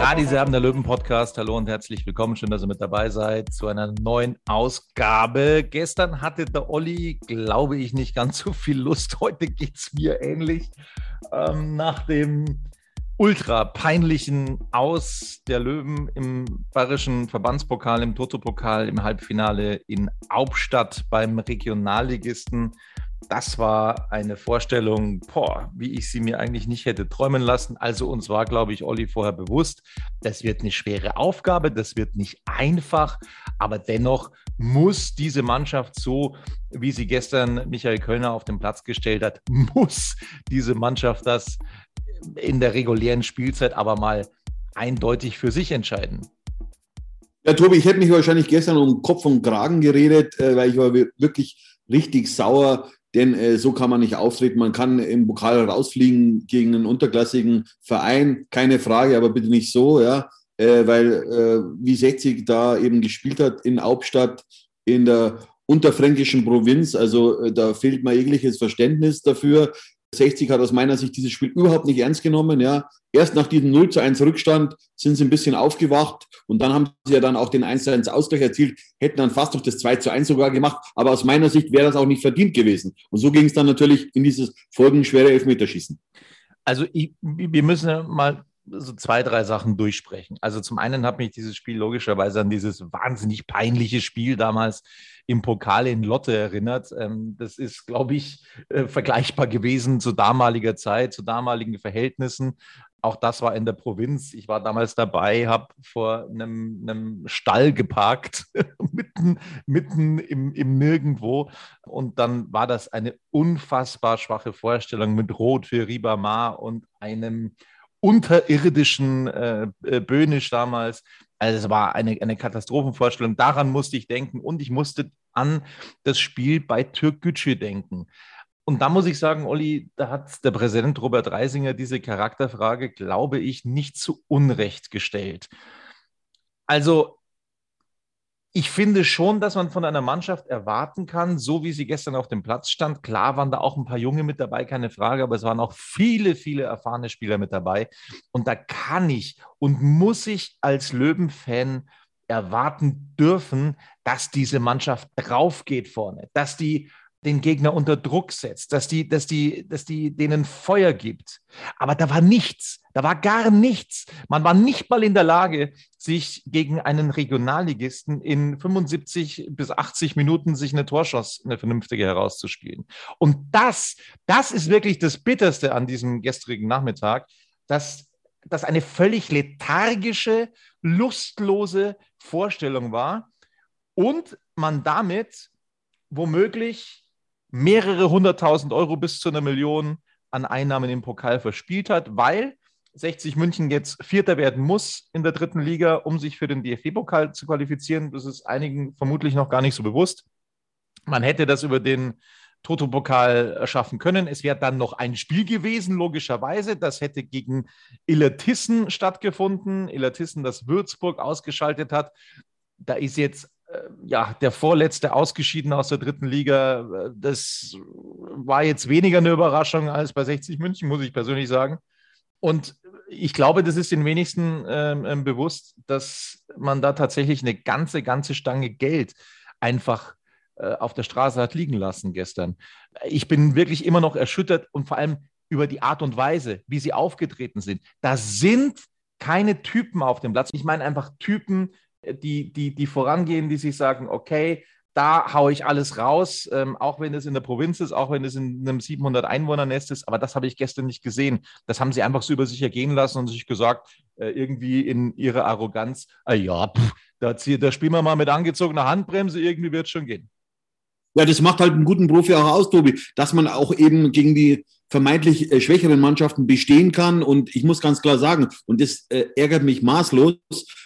Radi Serben, der Löwen-Podcast. Hallo und herzlich willkommen. Schön, dass ihr mit dabei seid zu einer neuen Ausgabe. Gestern hatte der Olli, glaube ich, nicht ganz so viel Lust. Heute geht es mir ähnlich. Ähm, nach dem ultra peinlichen Aus der Löwen im bayerischen Verbandspokal, im Toto-Pokal, im Halbfinale in Hauptstadt beim Regionalligisten das war eine Vorstellung, boah, wie ich sie mir eigentlich nicht hätte träumen lassen. Also uns war, glaube ich, Olli vorher bewusst, das wird eine schwere Aufgabe, das wird nicht einfach, aber dennoch muss diese Mannschaft so, wie sie gestern Michael Kölner auf den Platz gestellt hat, muss diese Mannschaft das in der regulären Spielzeit aber mal eindeutig für sich entscheiden. Ja, Tobi, ich hätte mich wahrscheinlich gestern um Kopf und Kragen geredet, äh, weil ich war wirklich richtig sauer, denn äh, so kann man nicht auftreten. Man kann im Pokal rausfliegen gegen einen unterklassigen Verein, keine Frage, aber bitte nicht so, ja, äh, weil äh, wie 60 da eben gespielt hat in Hauptstadt, in der unterfränkischen Provinz, also äh, da fehlt mir jegliches Verständnis dafür. 60 hat aus meiner Sicht dieses Spiel überhaupt nicht ernst genommen. Ja. Erst nach diesem 0 zu 1 Rückstand sind sie ein bisschen aufgewacht und dann haben sie ja dann auch den 1 zu 1 Ausgleich erzielt, hätten dann fast noch das 2 zu 1 sogar gemacht. Aber aus meiner Sicht wäre das auch nicht verdient gewesen. Und so ging es dann natürlich in dieses folgenschwere Elfmeterschießen. Also ich, wir müssen mal so zwei, drei Sachen durchsprechen. Also zum einen hat mich dieses Spiel logischerweise an dieses wahnsinnig peinliche Spiel damals im Pokal in Lotte erinnert. Ähm, das ist, glaube ich, äh, vergleichbar gewesen zu damaliger Zeit, zu damaligen Verhältnissen. Auch das war in der Provinz. Ich war damals dabei, habe vor einem, einem, Stall geparkt, mitten, mitten im, im Nirgendwo. Und dann war das eine unfassbar schwache Vorstellung mit Rot für Ribamar und einem unterirdischen äh, äh, Böhnisch damals. Also es war eine, eine Katastrophenvorstellung. Daran musste ich denken und ich musste an das Spiel bei Türkgücü denken. Und da muss ich sagen, Olli, da hat der Präsident Robert Reisinger diese Charakterfrage, glaube ich, nicht zu Unrecht gestellt. Also ich finde schon, dass man von einer Mannschaft erwarten kann, so wie sie gestern auf dem Platz stand. Klar waren da auch ein paar Junge mit dabei, keine Frage, aber es waren auch viele, viele erfahrene Spieler mit dabei. Und da kann ich und muss ich als Löwen-Fan erwarten dürfen, dass diese Mannschaft draufgeht vorne, dass die den Gegner unter Druck setzt, dass die, dass die, dass die denen Feuer gibt. Aber da war nichts, da war gar nichts. Man war nicht mal in der Lage, sich gegen einen Regionalligisten in 75 bis 80 Minuten sich eine Torschuss, eine vernünftige herauszuspielen. Und das, das ist wirklich das Bitterste an diesem gestrigen Nachmittag, dass das eine völlig lethargische, lustlose Vorstellung war und man damit womöglich mehrere hunderttausend Euro bis zu einer Million an Einnahmen im Pokal verspielt hat, weil 60 München jetzt Vierter werden muss in der dritten Liga, um sich für den DFB-Pokal zu qualifizieren. Das ist einigen vermutlich noch gar nicht so bewusst. Man hätte das über den Toto-Pokal schaffen können. Es wäre dann noch ein Spiel gewesen, logischerweise. Das hätte gegen Illertissen stattgefunden. Illertissen, das Würzburg ausgeschaltet hat. da ist jetzt ja, der vorletzte ausgeschieden aus der dritten Liga. Das war jetzt weniger eine Überraschung als bei 60 München, muss ich persönlich sagen. Und ich glaube, das ist den wenigsten ähm, ähm, bewusst, dass man da tatsächlich eine ganze, ganze Stange Geld einfach äh, auf der Straße hat liegen lassen gestern. Ich bin wirklich immer noch erschüttert und vor allem über die Art und Weise, wie sie aufgetreten sind. Da sind keine Typen auf dem Platz. Ich meine einfach Typen, die, die, die vorangehen, die sich sagen, okay, da haue ich alles raus, ähm, auch wenn es in der Provinz ist, auch wenn es in einem 700 Einwohner-Nest ist. Aber das habe ich gestern nicht gesehen. Das haben sie einfach so über sich ergehen lassen und sich gesagt, äh, irgendwie in ihrer Arroganz, ah ja, pff, da, da spielen wir mal mit angezogener Handbremse, irgendwie wird es schon gehen. Ja, das macht halt einen guten Profi auch aus, Tobi, dass man auch eben gegen die vermeintlich äh, schwächeren Mannschaften bestehen kann. Und ich muss ganz klar sagen, und das äh, ärgert mich maßlos,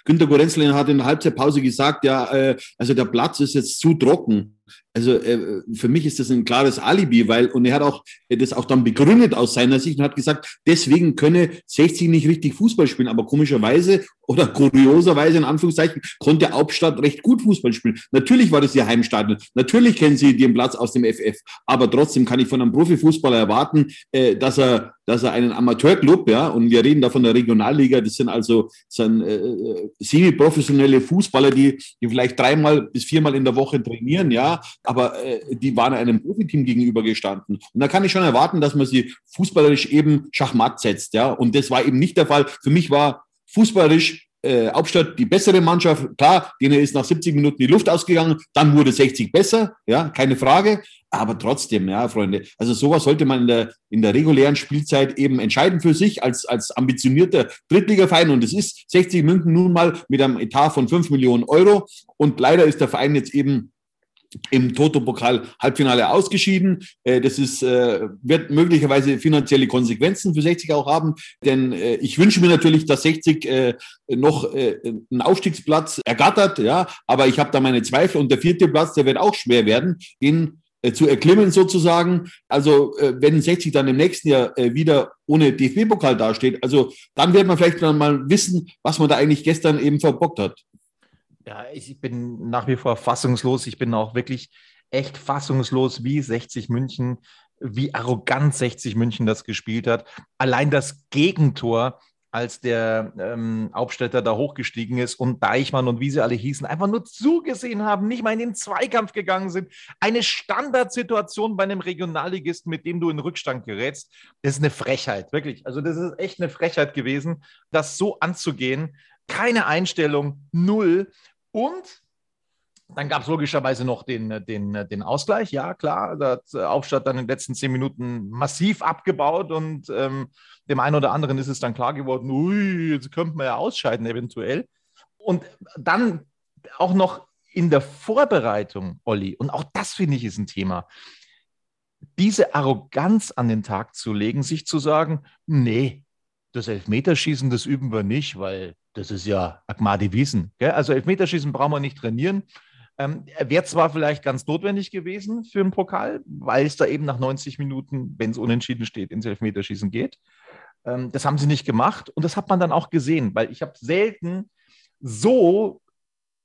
Günter Gorenzlin hat in der Halbzeitpause gesagt, ja, äh, also der Platz ist jetzt zu trocken. Also äh, für mich ist das ein klares Alibi, weil, und er hat auch äh, das auch dann begründet aus seiner Sicht und hat gesagt, deswegen könne 60 nicht richtig Fußball spielen. Aber komischerweise oder kurioserweise in Anführungszeichen konnte Hauptstadt recht gut Fußball spielen. Natürlich war das ihr Heimstadion. Natürlich kennen sie den Platz aus dem FF. Aber trotzdem kann ich von einem Profifußballer erwarten, äh, dass er dass er einen Amateurclub, ja, und wir reden da von der Regionalliga, das sind also sind, äh, äh, semi-professionelle Fußballer, die, die vielleicht dreimal bis viermal in der Woche trainieren, ja, aber äh, die waren einem Profiteam gegenübergestanden. Und da kann ich schon erwarten, dass man sie fußballerisch eben Schachmatt setzt, ja, und das war eben nicht der Fall. Für mich war fußballerisch äh, Hauptstadt die bessere Mannschaft. Klar, denen ist nach 70 Minuten die Luft ausgegangen, dann wurde 60 besser, ja, keine Frage. Aber trotzdem, ja, Freunde, also sowas sollte man in der, in der regulären Spielzeit eben entscheiden für sich als, als ambitionierter Drittligaverein. Und es ist 60 München nun mal mit einem Etat von 5 Millionen Euro. Und leider ist der Verein jetzt eben im Toto-Pokal Halbfinale ausgeschieden. Äh, das ist, äh, wird möglicherweise finanzielle Konsequenzen für 60 auch haben, denn äh, ich wünsche mir natürlich, dass 60 noch einen Aufstiegsplatz ergattert, ja, aber ich habe da meine Zweifel und der vierte Platz, der wird auch schwer werden, ihn zu erklimmen sozusagen. Also wenn 60 dann im nächsten Jahr wieder ohne DFB-Pokal dasteht, also dann wird man vielleicht dann mal wissen, was man da eigentlich gestern eben verbockt hat. Ja, ich bin nach wie vor fassungslos. Ich bin auch wirklich echt fassungslos, wie 60 München, wie arrogant 60 München das gespielt hat. Allein das Gegentor, als der ähm, Aufstädter da hochgestiegen ist und Deichmann und wie sie alle hießen, einfach nur zugesehen haben, nicht mal in den Zweikampf gegangen sind. Eine Standardsituation bei einem Regionalligisten, mit dem du in Rückstand gerätst, das ist eine Frechheit, wirklich. Also das ist echt eine Frechheit gewesen, das so anzugehen. Keine Einstellung, null. Und dann gab es logischerweise noch den, den, den Ausgleich. Ja, klar, da hat Aufstadt dann in den letzten zehn Minuten massiv abgebaut und ähm, dem einen oder anderen ist es dann klar geworden, ui, jetzt könnte man ja ausscheiden eventuell. Und dann auch noch in der Vorbereitung, Olli, und auch das finde ich ist ein Thema, diese Arroganz an den Tag zu legen, sich zu sagen, nee, das Elfmeterschießen, das üben wir nicht, weil das ist ja Agmadi Wiesen. Gell? Also Elfmeterschießen brauchen wir nicht trainieren. Ähm, Wäre zwar vielleicht ganz notwendig gewesen für einen Pokal, weil es da eben nach 90 Minuten, wenn es unentschieden steht, ins Elfmeterschießen geht. Ähm, das haben sie nicht gemacht und das hat man dann auch gesehen, weil ich habe selten so,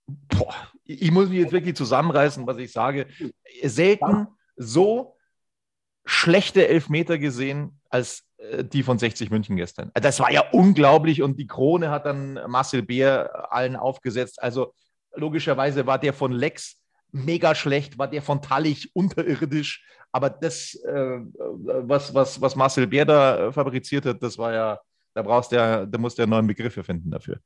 boah, ich muss mich jetzt wirklich zusammenreißen, was ich sage, selten so schlechte Elfmeter gesehen als die von 60 München gestern. Das war ja unglaublich und die Krone hat dann Marcel Beer allen aufgesetzt. Also logischerweise war der von Lex mega schlecht, war der von Tallich unterirdisch. Aber das, äh, was, was, was Marcel Beer da fabriziert hat, das war ja, da brauchst du ja, da musst du ja neuen Begriffe finden dafür.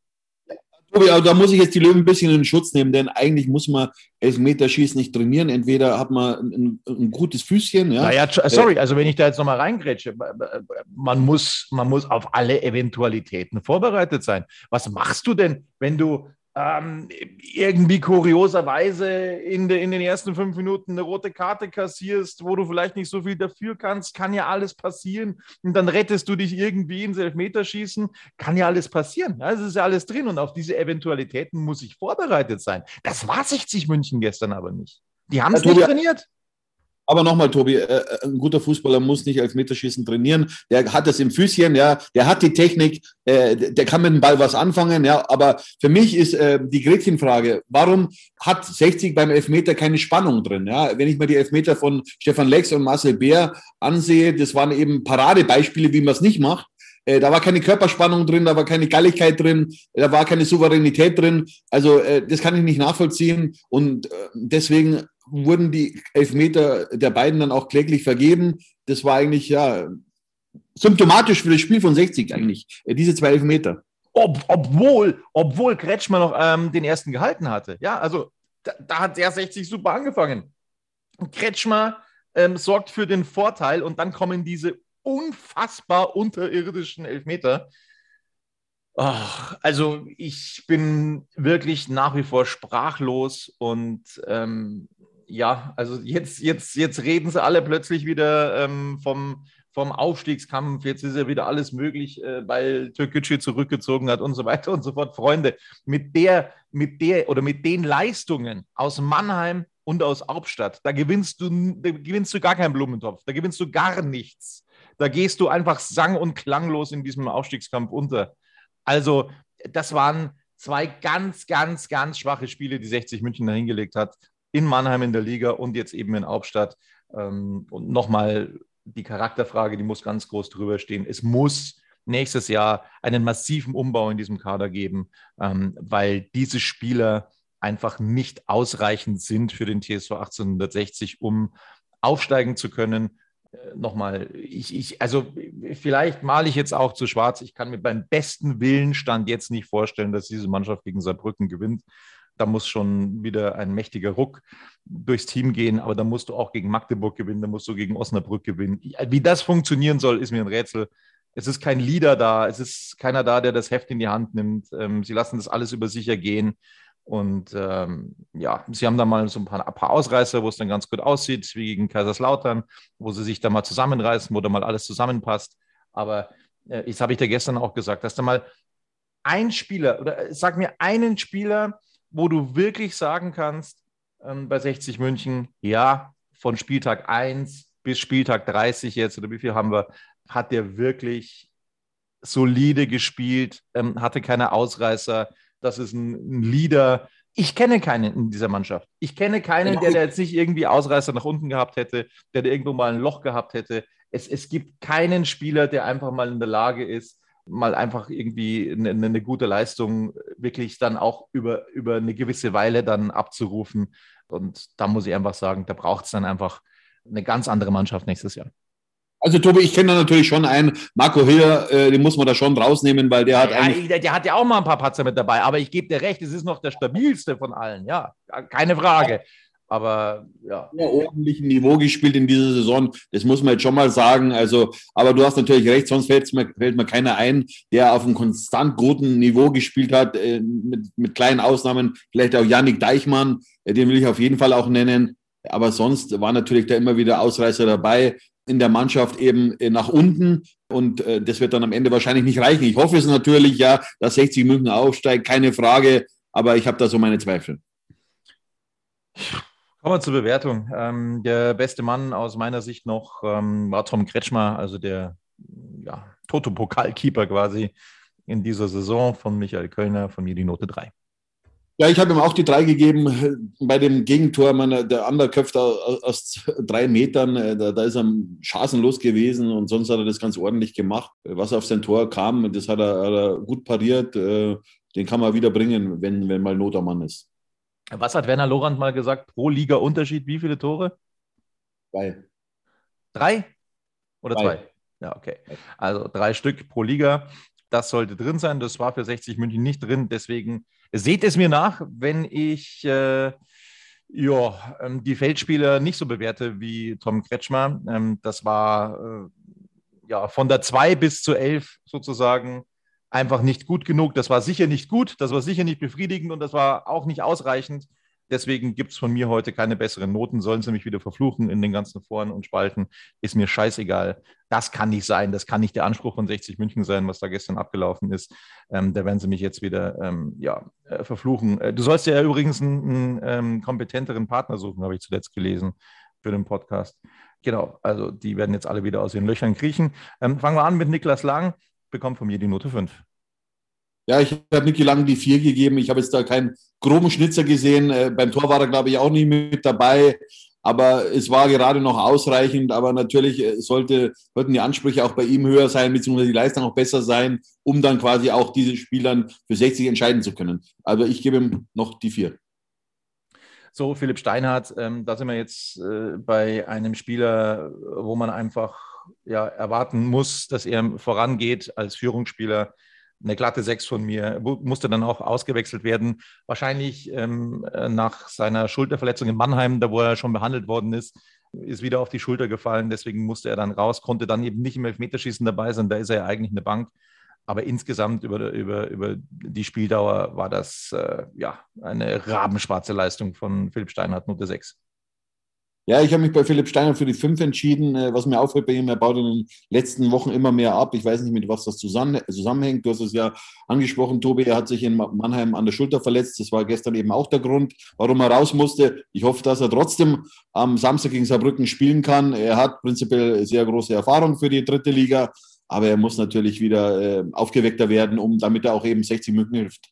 Tobi, aber da muss ich jetzt die Löwen ein bisschen in Schutz nehmen, denn eigentlich muss man Elfmeterschießen nicht trainieren. Entweder hat man ein, ein gutes Füßchen. Ja. Naja, sorry, also wenn ich da jetzt nochmal reingrätsche, man muss, man muss auf alle Eventualitäten vorbereitet sein. Was machst du denn, wenn du ähm, irgendwie kurioserweise in, de, in den ersten fünf Minuten eine rote Karte kassierst, wo du vielleicht nicht so viel dafür kannst, kann ja alles passieren. Und dann rettest du dich irgendwie ins Elfmeterschießen, kann ja alles passieren. Es ist ja alles drin und auf diese Eventualitäten muss ich vorbereitet sein. Das war 60 München gestern aber nicht. Die haben es nicht trainiert. Aber nochmal, Tobi, äh, äh, ein guter Fußballer muss nicht als Meterschießen trainieren. Der hat das im Füßchen, ja, der hat die Technik, äh, der kann mit dem Ball was anfangen, ja. Aber für mich ist äh, die Gretchenfrage, warum hat 60 beim Elfmeter keine Spannung drin? Ja? Wenn ich mir die Elfmeter von Stefan Lex und Marcel Bär ansehe, das waren eben Paradebeispiele, wie man es nicht macht. Äh, da war keine Körperspannung drin, da war keine Galligkeit drin, da war keine Souveränität drin. Also äh, das kann ich nicht nachvollziehen. Und äh, deswegen wurden die Elfmeter der beiden dann auch kläglich vergeben. Das war eigentlich ja symptomatisch für das Spiel von 60 eigentlich, äh, diese zwei Elfmeter. Ob, obwohl, obwohl Kretschmer noch ähm, den ersten gehalten hatte. Ja, also da, da hat der 60 super angefangen. Kretschmer ähm, sorgt für den Vorteil und dann kommen diese unfassbar unterirdischen Elfmeter. Ach, also ich bin wirklich nach wie vor sprachlos und ähm, ja, also jetzt, jetzt, jetzt reden sie alle plötzlich wieder ähm, vom, vom Aufstiegskampf, jetzt ist ja wieder alles möglich, äh, weil Türkgücü zurückgezogen hat und so weiter und so fort. Freunde, mit der, mit der oder mit den Leistungen aus Mannheim und aus Hauptstadt, da gewinnst du, da gewinnst du gar keinen Blumentopf, da gewinnst du gar nichts. Da gehst du einfach sang- und klanglos in diesem Aufstiegskampf unter. Also, das waren zwei ganz, ganz, ganz schwache Spiele, die 60 München da hingelegt hat. In Mannheim in der Liga und jetzt eben in Hauptstadt. Ähm, und nochmal die Charakterfrage, die muss ganz groß drüber stehen. Es muss nächstes Jahr einen massiven Umbau in diesem Kader geben, ähm, weil diese Spieler einfach nicht ausreichend sind für den TSV 1860, um aufsteigen zu können nochmal, ich, ich, also vielleicht male ich jetzt auch zu schwarz. Ich kann mir beim besten Willenstand jetzt nicht vorstellen, dass diese Mannschaft gegen Saarbrücken gewinnt. Da muss schon wieder ein mächtiger Ruck durchs Team gehen, aber da musst du auch gegen Magdeburg gewinnen, da musst du gegen Osnabrück gewinnen. Wie das funktionieren soll, ist mir ein Rätsel. Es ist kein Leader da, es ist keiner da, der das Heft in die Hand nimmt. Ähm, sie lassen das alles über sich ergehen. Und ähm, ja, sie haben da mal so ein paar, ein paar, Ausreißer, wo es dann ganz gut aussieht, wie gegen Kaiserslautern, wo sie sich da mal zusammenreißen, wo da mal alles zusammenpasst. Aber äh, das habe ich dir gestern auch gesagt, dass da mal ein Spieler oder äh, sag mir einen Spieler, wo du wirklich sagen kannst, ähm, bei 60 München, ja, von Spieltag 1 bis Spieltag 30 jetzt, oder wie viel haben wir, hat der wirklich solide gespielt, ähm, hatte keine Ausreißer das ist ein, ein Leader. Ich kenne keinen in dieser Mannschaft. Ich kenne keinen, der, der jetzt nicht irgendwie Ausreißer nach unten gehabt hätte, der, der irgendwo mal ein Loch gehabt hätte. Es, es gibt keinen Spieler, der einfach mal in der Lage ist, mal einfach irgendwie eine, eine, gute Leistung wirklich dann auch über, über eine gewisse Weile dann abzurufen. Und da muss ich einfach sagen, da braucht es dann einfach eine ganz andere Mannschaft nächstes Jahr. Also Tobi, ich kenne da natürlich schon einen, Marco Hiller, äh, den muss man da schon rausnehmen, weil der hat ja, der, der, hat ja auch mal ein paar Patzer mit dabei, aber ich gebe dir recht, es ist noch der stabilste von allen, ja, keine Frage. Aber ja. ja ordentlichen Niveau gespielt in dieser Saison, das muss man jetzt schon mal sagen. Also, aber du hast natürlich recht, sonst fällt mir, fällt mir keiner ein, der auf einem konstant guten Niveau gespielt hat, äh, mit, mit kleinen Ausnahmen, vielleicht auch Yannick Deichmann, äh, den will ich auf jeden Fall auch nennen. Aber sonst war natürlich da immer wieder Ausreißer dabei in der Mannschaft eben äh, nach unten. Und äh, das wird dann am Ende wahrscheinlich nicht reichen. Ich hoffe es natürlich, ja, dass 60 München aufsteigt, keine Frage. Aber ich habe da so meine Zweifel. Kommen wir zur Bewertung. Ähm, der beste Mann aus meiner Sicht noch ähm, war Tom Kretschmer, also der ja, Toto-Pokalkeeper quasi in dieser Saison von Michael Kölner, von mir die Note 3. Ja, ich habe ihm auch die drei gegeben. Bei dem Gegentor, meine, der andere köpft aus drei Metern, äh, da, da, ist er chancenlos gewesen und sonst hat er das ganz ordentlich gemacht. Was auf sein Tor kam, das hat er, hat er gut pariert. Äh, den kann man wieder bringen, wenn, wenn mal Not am Mann ist. Was hat Werner Lorand mal gesagt? Pro Liga Unterschied, wie viele Tore? Drei. Drei? Oder zwei? zwei? Ja, okay. Also drei Stück pro Liga. Das sollte drin sein. Das war für 60 München nicht drin. Deswegen Seht es mir nach, wenn ich äh, ja, ähm, die Feldspieler nicht so bewerte wie Tom Kretschmer. Ähm, das war äh, ja von der 2 bis zur 11 sozusagen einfach nicht gut genug. Das war sicher nicht gut, das war sicher nicht befriedigend und das war auch nicht ausreichend. Deswegen gibt es von mir heute keine besseren Noten. Sollen sie mich wieder verfluchen in den ganzen Foren und Spalten, ist mir scheißegal. Das kann nicht sein. Das kann nicht der Anspruch von 60 München sein, was da gestern abgelaufen ist. Ähm, da werden sie mich jetzt wieder ähm, ja, äh, verfluchen. Äh, du sollst ja übrigens einen, ähm, kompetenteren Partner suchen, habe ich zuletzt gelesen. für den Podcast. Genau, also die werden jetzt alle wieder aus ihren Löchern kriechen. Ähm, fangen wir an mit Niklas Lang, bekommt von mir die Note 5. Ja, ich habe Niki Lang die 4 gegeben. Ich habe jetzt da keinen groben Schnitzer gesehen. Äh, beim Tor war er, glaube ich, auch nicht mit dabei. Aber es war gerade noch ausreichend. Aber natürlich äh, sollte, sollten die Ansprüche auch bei ihm höher sein, beziehungsweise die Leistung auch besser sein, um dann quasi auch diese Spielern für 60 entscheiden zu können. Also ich gebe ihm noch die 4. So, Philipp Steinhardt, ähm, da sind wir jetzt äh, bei einem Spieler, wo man einfach ja, erwarten muss, dass er vorangeht als Führungsspieler eine glatte Sechs von mir, musste dann auch ausgewechselt werden. Wahrscheinlich ähm, äh, nach seiner Schulterverletzung in Mannheim, da wo er schon behandelt worden ist, ist wieder auf die Schulter gefallen. Deswegen musste er dann raus, konnte dann eben nicht im Elfmeterschießen dabei sein. Da ist er ja eigentlich eine Bank. Aber insgesamt über, über, über die Spieldauer war das äh, ja eine rabenschwarze Leistung von Philipp Steinhardt, Note 6. Ja, ich habe mich bei Philipp Steiner für die 5 entschieden. Äh, was mir auffällt bei ihm, er baut in den letzten Wochen immer mehr ab. Ich weiß nicht, mit was das zusammenhängt. Du hast es ja angesprochen, Tobi, er hat sich in Mannheim an der Schulter verletzt. Das war gestern eben auch der Grund, warum er raus musste. Ich hoffe, dass er trotzdem am Samstag gegen Saarbrücken spielen kann. Er hat prinzipiell sehr große Erfahrung für die dritte Liga, aber er muss natürlich wieder äh, aufgeweckter werden, um damit er auch eben 60 Minuten hilft.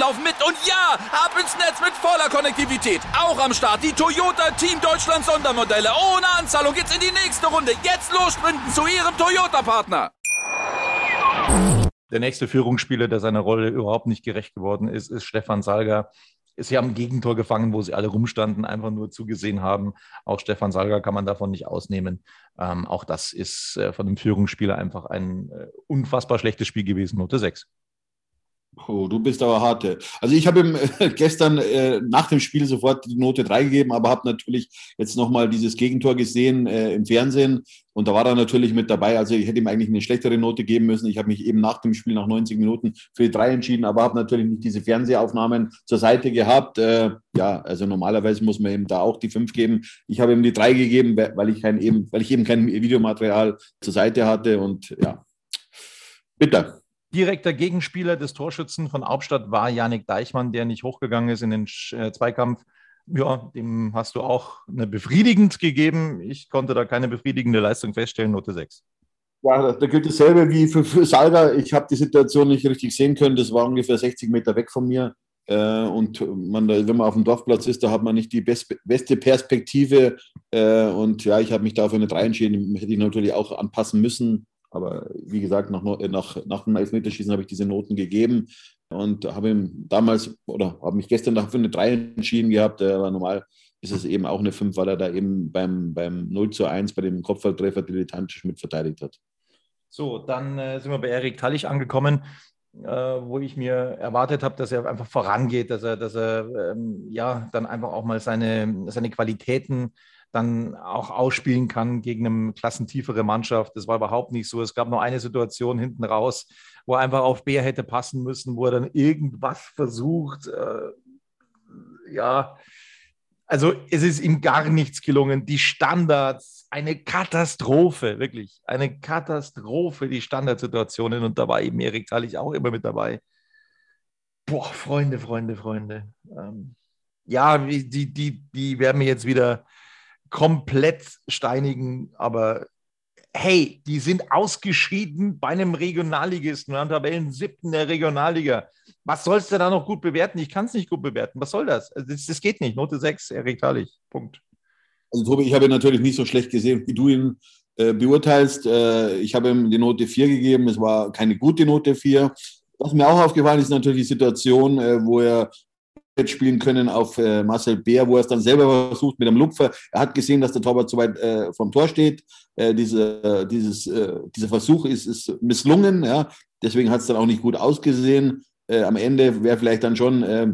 laufen mit und ja, ab ins Netz mit voller Konnektivität. Auch am Start die Toyota Team Deutschland Sondermodelle. Ohne Anzahlung geht's in die nächste Runde. Jetzt los sprinten zu Ihrem Toyota-Partner. Der nächste Führungsspieler, der seiner Rolle überhaupt nicht gerecht geworden ist, ist Stefan Salger. Sie haben ein Gegentor gefangen, wo sie alle rumstanden, einfach nur zugesehen haben. Auch Stefan Salger kann man davon nicht ausnehmen. Ähm, auch das ist äh, von dem Führungsspieler einfach ein äh, unfassbar schlechtes Spiel gewesen, Note 6. Oh, du bist aber harte. Also ich habe ihm äh, gestern äh, nach dem Spiel sofort die Note 3 gegeben, aber habe natürlich jetzt nochmal dieses Gegentor gesehen äh, im Fernsehen und da war er natürlich mit dabei. Also ich hätte ihm eigentlich eine schlechtere Note geben müssen. Ich habe mich eben nach dem Spiel nach 90 Minuten für die 3 entschieden, aber habe natürlich nicht diese Fernsehaufnahmen zur Seite gehabt. Äh, ja, also normalerweise muss man ihm da auch die 5 geben. Ich habe ihm die 3 gegeben, weil ich, kein, eben, weil ich eben kein Videomaterial zur Seite hatte und ja, bitte. Direkter Gegenspieler des Torschützen von Hauptstadt war Janik Deichmann, der nicht hochgegangen ist in den äh, Zweikampf. Ja, dem hast du auch eine befriedigend gegeben. Ich konnte da keine befriedigende Leistung feststellen, Note 6. Ja, da gilt dasselbe wie für, für Salga. Ich habe die Situation nicht richtig sehen können. Das war ungefähr 60 Meter weg von mir. Äh, und man, wenn man auf dem Dorfplatz ist, da hat man nicht die beste Perspektive. Äh, und ja, ich habe mich da für eine 3 entschieden. Hätte ich natürlich auch anpassen müssen. Aber wie gesagt, nach, nach, nach dem Elfmeterschießen habe ich diese Noten gegeben und habe ihm damals oder habe mich gestern dafür eine 3 entschieden gehabt. Aber normal ist es eben auch eine 5, weil er da eben beim, beim 0 zu 1 bei dem Kopfballtreffer dilettantisch mit verteidigt hat. So, dann äh, sind wir bei Erik Tallich angekommen, äh, wo ich mir erwartet habe, dass er einfach vorangeht, dass er, dass er ähm, ja dann einfach auch mal seine, seine Qualitäten dann auch ausspielen kann gegen eine klassentiefere Mannschaft. Das war überhaupt nicht so. Es gab nur eine Situation hinten raus, wo er einfach auf Bär hätte passen müssen, wo er dann irgendwas versucht. Äh, ja, also es ist ihm gar nichts gelungen. Die Standards, eine Katastrophe, wirklich. Eine Katastrophe, die Standardsituationen. Und da war eben Erik Tallich auch immer mit dabei. Boah, Freunde, Freunde, Freunde. Ähm, ja, die, die, die werden mir jetzt wieder komplett steinigen, aber hey, die sind ausgeschieden bei einem Regionalligisten, haben Tabellen siebten der Regionalliga. Was sollst du da noch gut bewerten? Ich kann es nicht gut bewerten. Was soll das? Also das? das? geht nicht. Note 6, Erik Tallich. Punkt. Also Tobi, ich habe ihn natürlich nicht so schlecht gesehen, wie du ihn äh, beurteilst. Äh, ich habe ihm die Note 4 gegeben. Es war keine gute Note 4. Was mir auch aufgefallen ist, natürlich die Situation, äh, wo er spielen können auf äh, Marcel Bär, wo er es dann selber versucht mit dem Lupfer. Er hat gesehen, dass der Torwart zu weit äh, vom Tor steht. Äh, diese, dieses, äh, dieser Versuch ist, ist misslungen. Ja? Deswegen hat es dann auch nicht gut ausgesehen. Äh, am Ende wäre vielleicht dann schon äh,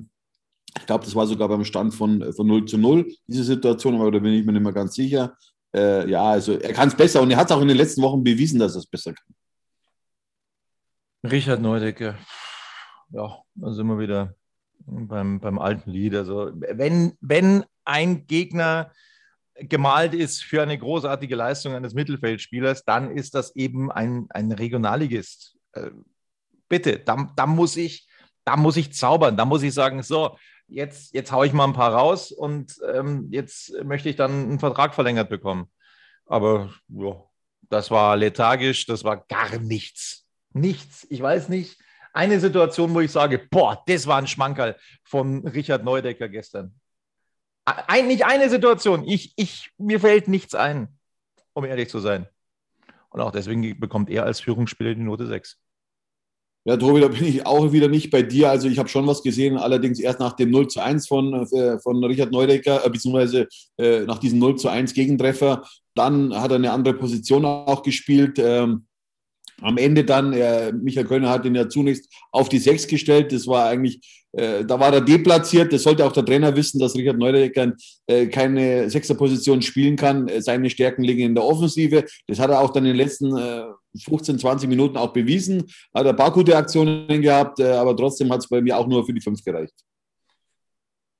Ich glaube, das war sogar beim Stand von, von 0 zu 0, diese Situation, aber da bin ich mir nicht mehr ganz sicher. Äh, ja, also er kann es besser und er hat es auch in den letzten Wochen bewiesen, dass er es besser kann. Richard Neudecke, ja, da sind wir wieder beim, beim alten Lied. Also, wenn, wenn ein Gegner gemalt ist für eine großartige Leistung eines Mittelfeldspielers, dann ist das eben ein, ein Regionalligist. Äh, bitte, da, da, muss ich, da muss ich zaubern, da muss ich sagen, so, jetzt, jetzt haue ich mal ein paar raus und ähm, jetzt möchte ich dann einen Vertrag verlängert bekommen. Aber ja, das war lethargisch, das war gar nichts. Nichts. Ich weiß nicht. Eine Situation, wo ich sage, boah, das war ein Schmankerl von Richard Neudecker gestern. Ein, nicht eine Situation. Ich, ich, mir fällt nichts ein, um ehrlich zu sein. Und auch deswegen bekommt er als Führungsspieler die Note 6. Ja, Tobi, da bin ich auch wieder nicht bei dir. Also ich habe schon was gesehen, allerdings erst nach dem 0 zu 1 von, äh, von Richard Neudecker, äh, beziehungsweise äh, nach diesem 0 zu 1 Gegentreffer. Dann hat er eine andere Position auch gespielt. Ähm, am Ende dann, äh, Michael Kölner hat ihn ja zunächst auf die Sechs gestellt. Das war eigentlich, äh, da war er deplatziert. Das sollte auch der Trainer wissen, dass Richard Neudecker äh, keine Sechserposition spielen kann. Äh, seine Stärken liegen in der Offensive. Das hat er auch dann in den letzten 15, äh, 20 Minuten auch bewiesen. Hat ein paar gute Aktionen gehabt, äh, aber trotzdem hat es bei mir auch nur für die Fünf gereicht.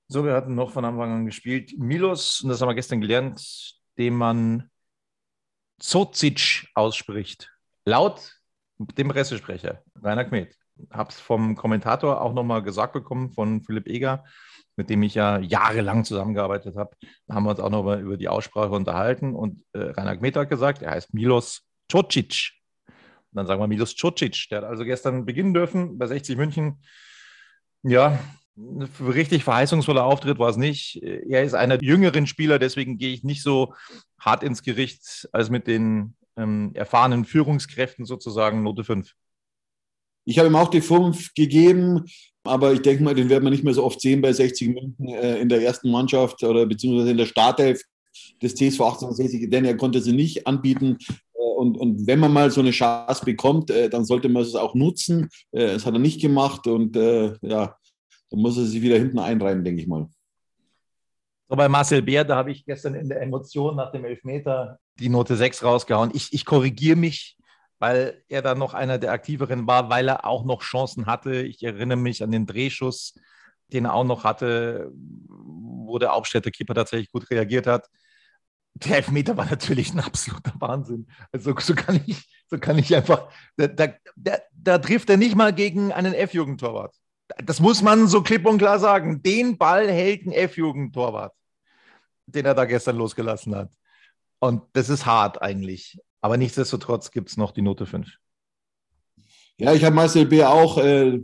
So, wir hatten noch von Anfang an gespielt. Milos, und das haben wir gestern gelernt, den man Zocic ausspricht. Laut dem Pressesprecher, Rainer Kmet, habe es vom Kommentator auch nochmal gesagt bekommen, von Philipp Eger, mit dem ich ja jahrelang zusammengearbeitet habe. Da haben wir uns auch nochmal über die Aussprache unterhalten und äh, Rainer Kmet hat gesagt, er heißt Milos Cocic. Und dann sagen wir Milos Cocic. Der hat also gestern beginnen dürfen bei 60 München. Ja, richtig verheißungsvoller Auftritt war es nicht. Er ist einer jüngeren Spieler, deswegen gehe ich nicht so hart ins Gericht als mit den ähm, erfahrenen Führungskräften sozusagen Note 5? Ich habe ihm auch die 5 gegeben, aber ich denke mal, den werden wir nicht mehr so oft sehen bei 60 Minuten äh, in der ersten Mannschaft oder beziehungsweise in der Startelf des TSV 1860, denn er konnte sie nicht anbieten. Äh, und, und wenn man mal so eine Chance bekommt, äh, dann sollte man es auch nutzen. Äh, das hat er nicht gemacht und ja, dann muss er sich wieder hinten einreihen, denke ich mal. So bei Marcel Bär, da habe ich gestern in der Emotion nach dem Elfmeter die Note 6 rausgehauen. Ich, ich korrigiere mich, weil er da noch einer der aktiveren war, weil er auch noch Chancen hatte. Ich erinnere mich an den Drehschuss, den er auch noch hatte, wo der Aufstädter Keeper tatsächlich gut reagiert hat. Der Elfmeter war natürlich ein absoluter Wahnsinn. Also so kann ich, so kann ich einfach, da, da, da, da trifft er nicht mal gegen einen F-Jugendtorwart. Das muss man so klipp und klar sagen. Den Ball hält ein F-Jugendtorwart den er da gestern losgelassen hat. Und das ist hart eigentlich. Aber nichtsdestotrotz gibt es noch die Note 5. Ja, ich habe Marcel B. auch äh,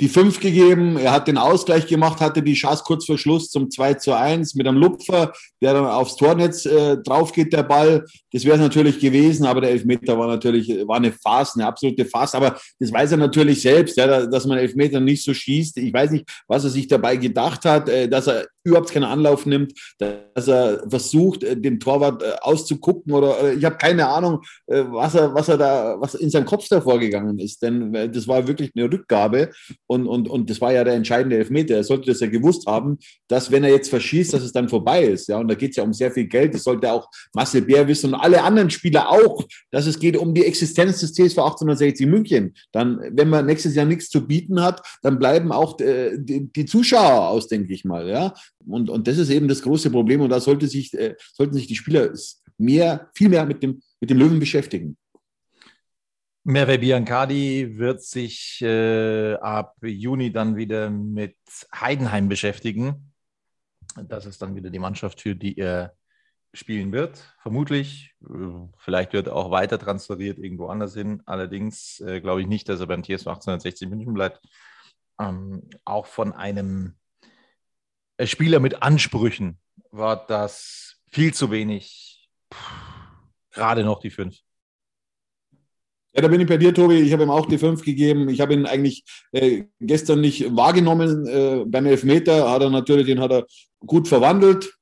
die 5 gegeben. Er hat den Ausgleich gemacht, hatte die Chance kurz vor Schluss zum 2 zu 1 mit einem Lupfer, der dann aufs Tornetz äh, drauf geht, der Ball. Das wäre es natürlich gewesen, aber der Elfmeter war natürlich war eine Farce, eine absolute Farce. Aber das weiß er natürlich selbst, ja, dass man Elfmeter nicht so schießt. Ich weiß nicht, was er sich dabei gedacht hat, äh, dass er überhaupt keinen Anlauf nimmt, dass er versucht, äh, den Torwart äh, auszugucken oder ich habe keine Ahnung, was er, was er da, was in seinem Kopf da vorgegangen ist. Denn das war wirklich eine Rückgabe und, und, und das war ja der entscheidende Elfmeter. Er sollte das ja gewusst haben, dass wenn er jetzt verschießt, dass es dann vorbei ist. Ja, und da geht es ja um sehr viel Geld. Das sollte auch Marcel Bär wissen und alle anderen Spieler auch, dass es geht um die Existenz des TSV 1860 München. Dann, wenn man nächstes Jahr nichts zu bieten hat, dann bleiben auch äh, die, die, Zuschauer aus, denke ich mal. Ja, und, und das ist eben das große Problem. Und da sollte sich, äh, sollten sich die Spieler mehr, viel mehr mit dem, mit dem Löwen beschäftigen. Merve Biancardi wird sich äh, ab Juni dann wieder mit Heidenheim beschäftigen. Das ist dann wieder die Mannschaft, für die er spielen wird, vermutlich. Vielleicht wird er auch weiter transferiert irgendwo anders hin. Allerdings äh, glaube ich nicht, dass er beim TSV 1860 München bleibt. Ähm, auch von einem äh, Spieler mit Ansprüchen war das viel zu wenig. Puh, gerade noch die fünf. Ja, da bin ich bei dir, Tobi. Ich habe ihm auch die fünf gegeben. Ich habe ihn eigentlich äh, gestern nicht wahrgenommen. Äh, beim Elfmeter hat er natürlich, den hat er gut verwandelt.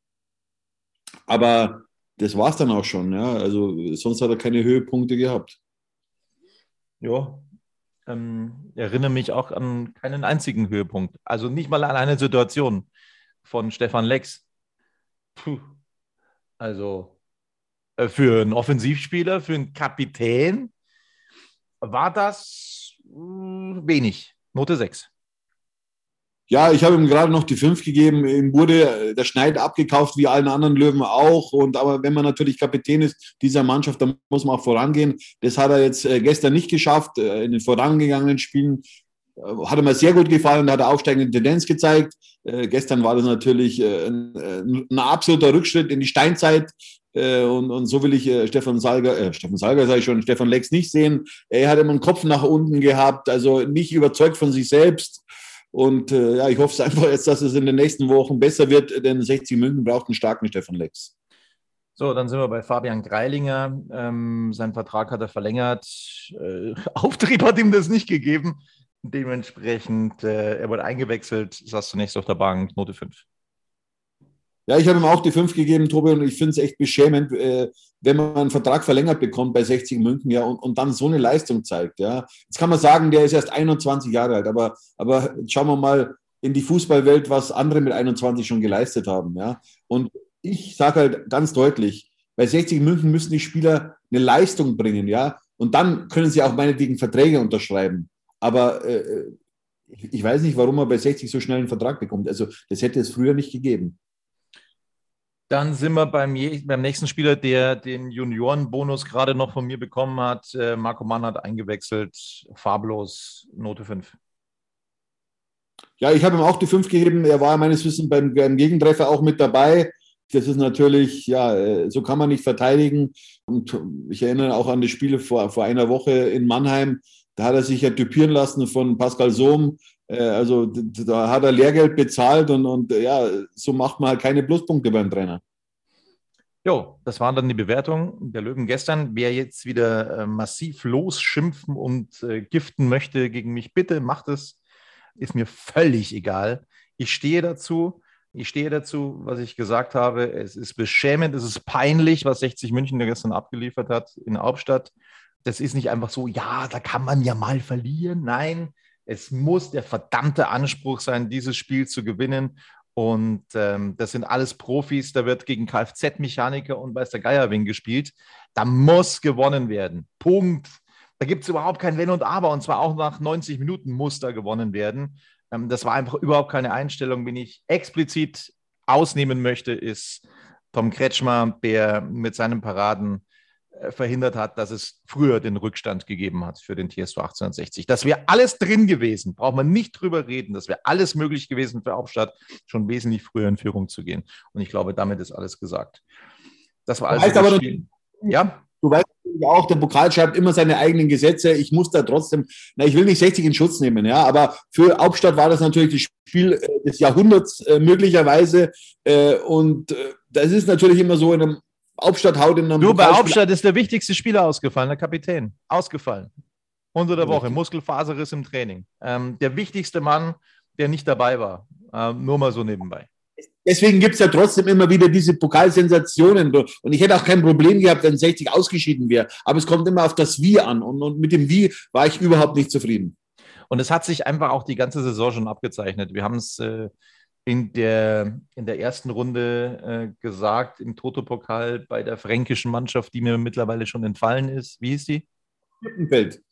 Aber das war es dann auch schon. Ja? Also sonst hat er keine Höhepunkte gehabt. Ja, ähm, erinnere mich auch an keinen einzigen Höhepunkt. Also nicht mal an eine Situation von Stefan Lex. Puh. Also äh, für einen Offensivspieler, für einen Kapitän war das hm, wenig. Note 6. Ja, ich habe ihm gerade noch die 5 gegeben. Ihm wurde der Schneid abgekauft, wie allen anderen Löwen auch. Und aber wenn man natürlich Kapitän ist dieser Mannschaft, dann muss man auch vorangehen. Das hat er jetzt äh, gestern nicht geschafft. Äh, in den vorangegangenen Spielen äh, hat er mir sehr gut gefallen, da hat er aufsteigende Tendenz gezeigt. gestern war das natürlich ein, absoluter Rückschritt in die Steinzeit. Und, und, so will ich Stefan Salger, äh, Stefan Salger sage ich schon, Stefan Lex nicht sehen. Er hat immer einen Kopf nach unten gehabt, also nicht überzeugt von sich selbst. Und äh, ja, ich hoffe einfach jetzt, dass es in den nächsten Wochen besser wird, denn 60 München braucht einen starken Stefan Lex. So, dann sind wir bei Fabian Greilinger. Ähm, sein Vertrag hat er verlängert. Äh, Auftrieb hat ihm das nicht gegeben. Dementsprechend, äh, er wurde eingewechselt, saß zunächst auf der Bank, Note 5. Ja, ich habe ihm auch die 5 gegeben, Tobi, und ich finde es echt beschämend, äh, wenn man einen Vertrag verlängert bekommt bei 60 München, ja, und, und dann so eine Leistung zeigt, ja. Jetzt kann man sagen, der ist erst 21 Jahre alt, aber, aber schauen wir mal in die Fußballwelt, was andere mit 21 schon geleistet haben, ja. Und ich sage halt ganz deutlich, bei 60 München müssen die Spieler eine Leistung bringen, ja. Und dann können sie auch meinetwegen Verträge unterschreiben. Aber äh, ich weiß nicht, warum man bei 60 so schnell einen Vertrag bekommt. Also das hätte es früher nicht gegeben. Dann sind wir beim, beim nächsten Spieler, der den Juniorenbonus gerade noch von mir bekommen hat. Äh, Marco Mann hat eingewechselt, farblos, Note 5. Ja, ich habe ihm auch die 5 gegeben. Er war meines Wissens beim, beim Gegentreffer auch mit dabei. Das ist natürlich, ja, äh, so kann man nicht verteidigen. Und ich erinnere auch an die Spiele vor, vor einer Woche in Mannheim. Da hat er sich ja typieren lassen von Pascal Sohm. Äh, also da hat er Lehrgeld bezahlt und, und ja, so macht man halt keine Pluspunkte beim Trainer. Jo, das waren dann die Bewertungen der Löwen gestern. Wer jetzt wieder äh, massiv losschimpfen und äh, giften möchte gegen mich, bitte macht es. Ist mir völlig egal. Ich stehe dazu. Ich stehe dazu, was ich gesagt habe. Es ist beschämend, es ist peinlich, was 60 München gestern abgeliefert hat in Hauptstadt. Das ist nicht einfach so, ja, da kann man ja mal verlieren. Nein, es muss der verdammte Anspruch sein, dieses Spiel zu gewinnen. Und ähm, das sind alles Profis. Da wird gegen Kfz-Mechaniker und weiß der Geierwing gespielt. Da muss gewonnen werden. Punkt. Da gibt es überhaupt kein Wenn und Aber. Und zwar auch nach 90 Minuten muss da gewonnen werden. Ähm, das war einfach überhaupt keine Einstellung. Wenn ich explizit ausnehmen möchte, ist Tom Kretschmer, der mit seinen Paraden verhindert hat, dass es früher den Rückstand gegeben hat für den TSV 1860. Das wäre alles drin gewesen, braucht man nicht drüber reden. Das wäre alles möglich gewesen für Hauptstadt, schon wesentlich früher in Führung zu gehen. Und ich glaube, damit ist alles gesagt. Das war also das Spiel. Ja? Du weißt auch, der Pokal schreibt immer seine eigenen Gesetze. Ich muss da trotzdem, na, ich will nicht 60 in Schutz nehmen, ja, aber für Hauptstadt war das natürlich das Spiel äh, des Jahrhunderts äh, möglicherweise. Äh, und äh, das ist natürlich immer so in einem Hauptstadt haut in einem. Du, bei Hauptstadt ist der wichtigste Spieler ausgefallen, der Kapitän. Ausgefallen. Unter der Woche, Muskelfaserriss im Training. Ähm, der wichtigste Mann, der nicht dabei war. Ähm, nur mal so nebenbei. Deswegen gibt es ja trotzdem immer wieder diese Pokalsensationen. Und ich hätte auch kein Problem gehabt, wenn 60 ausgeschieden wäre. Aber es kommt immer auf das Wie an. Und, und mit dem Wie war ich überhaupt nicht zufrieden. Und es hat sich einfach auch die ganze Saison schon abgezeichnet. Wir haben es äh, in der, in der ersten Runde äh, gesagt, im Toto-Pokal bei der fränkischen Mannschaft, die mir mittlerweile schon entfallen ist. Wie hieß die? Birkenfeld.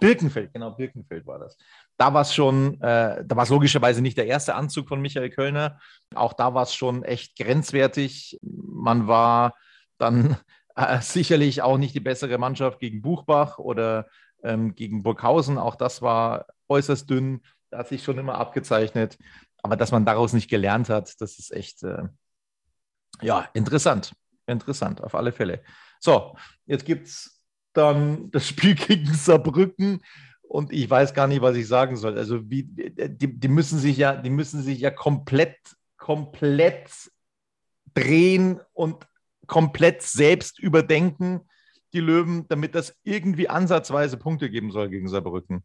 Birkenfeld, genau, Birkenfeld war das. Da war es schon, äh, da war es logischerweise nicht der erste Anzug von Michael Kölner. Auch da war es schon echt grenzwertig. Man war dann äh, sicherlich auch nicht die bessere Mannschaft gegen Buchbach oder ähm, gegen Burghausen. Auch das war äußerst dünn. Da hat sich schon immer abgezeichnet. Aber dass man daraus nicht gelernt hat, das ist echt, äh, ja, interessant. Interessant, auf alle Fälle. So, jetzt gibt es dann das Spiel gegen Saarbrücken und ich weiß gar nicht, was ich sagen soll. Also, wie, die, die müssen sich ja, die müssen sich ja komplett, komplett drehen und komplett selbst überdenken, die Löwen, damit das irgendwie ansatzweise Punkte geben soll gegen Saarbrücken.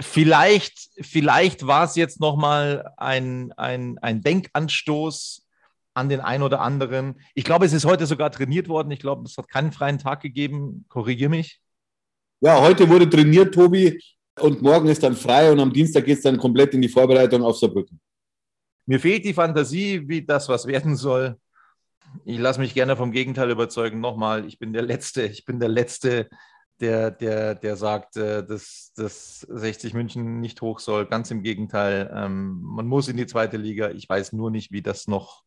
Vielleicht, vielleicht war es jetzt nochmal ein, ein, ein Denkanstoß an den einen oder anderen. Ich glaube, es ist heute sogar trainiert worden. Ich glaube, es hat keinen freien Tag gegeben. Korrigiere mich. Ja, heute wurde trainiert, Tobi. Und morgen ist dann frei und am Dienstag geht es dann komplett in die Vorbereitung auf Saarbrücken. Mir fehlt die Fantasie, wie das was werden soll. Ich lasse mich gerne vom Gegenteil überzeugen. Nochmal, ich bin der Letzte, ich bin der Letzte, der, der, der sagt, äh, dass, dass 60 München nicht hoch soll. Ganz im Gegenteil. Ähm, man muss in die zweite Liga. Ich weiß nur nicht, wie das noch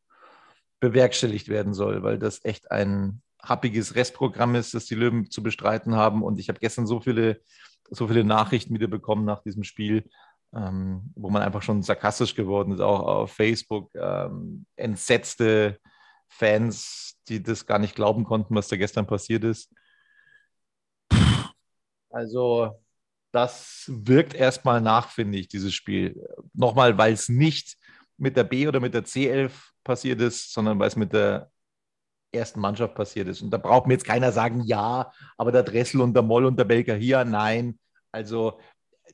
bewerkstelligt werden soll, weil das echt ein happiges Restprogramm ist, das die Löwen zu bestreiten haben. Und ich habe gestern so viele, so viele Nachrichten wieder bekommen nach diesem Spiel, ähm, wo man einfach schon sarkastisch geworden ist, auch auf Facebook. Ähm, entsetzte Fans, die das gar nicht glauben konnten, was da gestern passiert ist. Also, das wirkt erstmal nach, finde ich, dieses Spiel. Nochmal, weil es nicht mit der B oder mit der C11 passiert ist, sondern weil es mit der ersten Mannschaft passiert ist. Und da braucht mir jetzt keiner sagen, ja, aber der Dressel und der Moll und der Belger hier, nein. Also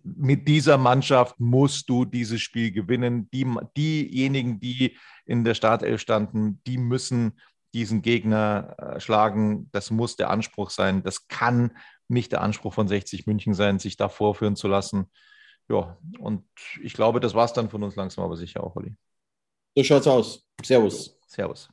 mit dieser Mannschaft musst du dieses Spiel gewinnen. Die, diejenigen, die in der Startelf standen, die müssen diesen Gegner äh, schlagen. Das muss der Anspruch sein. Das kann nicht der Anspruch von 60 München sein, sich da vorführen zu lassen. Ja, und ich glaube, das war es dann von uns langsam, aber sicher auch, Olli. So schaut's aus. Servus. Servus.